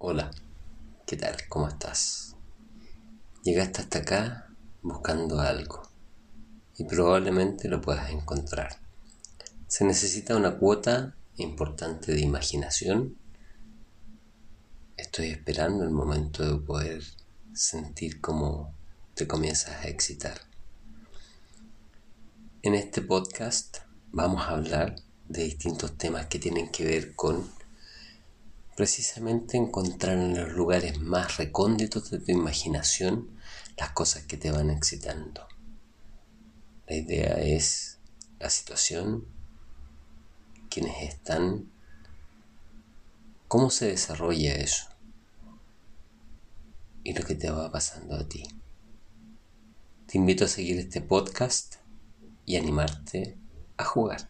Hola, ¿qué tal? ¿Cómo estás? Llegaste hasta acá buscando algo y probablemente lo puedas encontrar. Se necesita una cuota importante de imaginación. Estoy esperando el momento de poder sentir cómo te comienzas a excitar. En este podcast vamos a hablar de distintos temas que tienen que ver con precisamente encontrar en los lugares más recónditos de tu imaginación las cosas que te van excitando. La idea es la situación, quienes están, cómo se desarrolla eso y lo que te va pasando a ti. Te invito a seguir este podcast y animarte a jugar.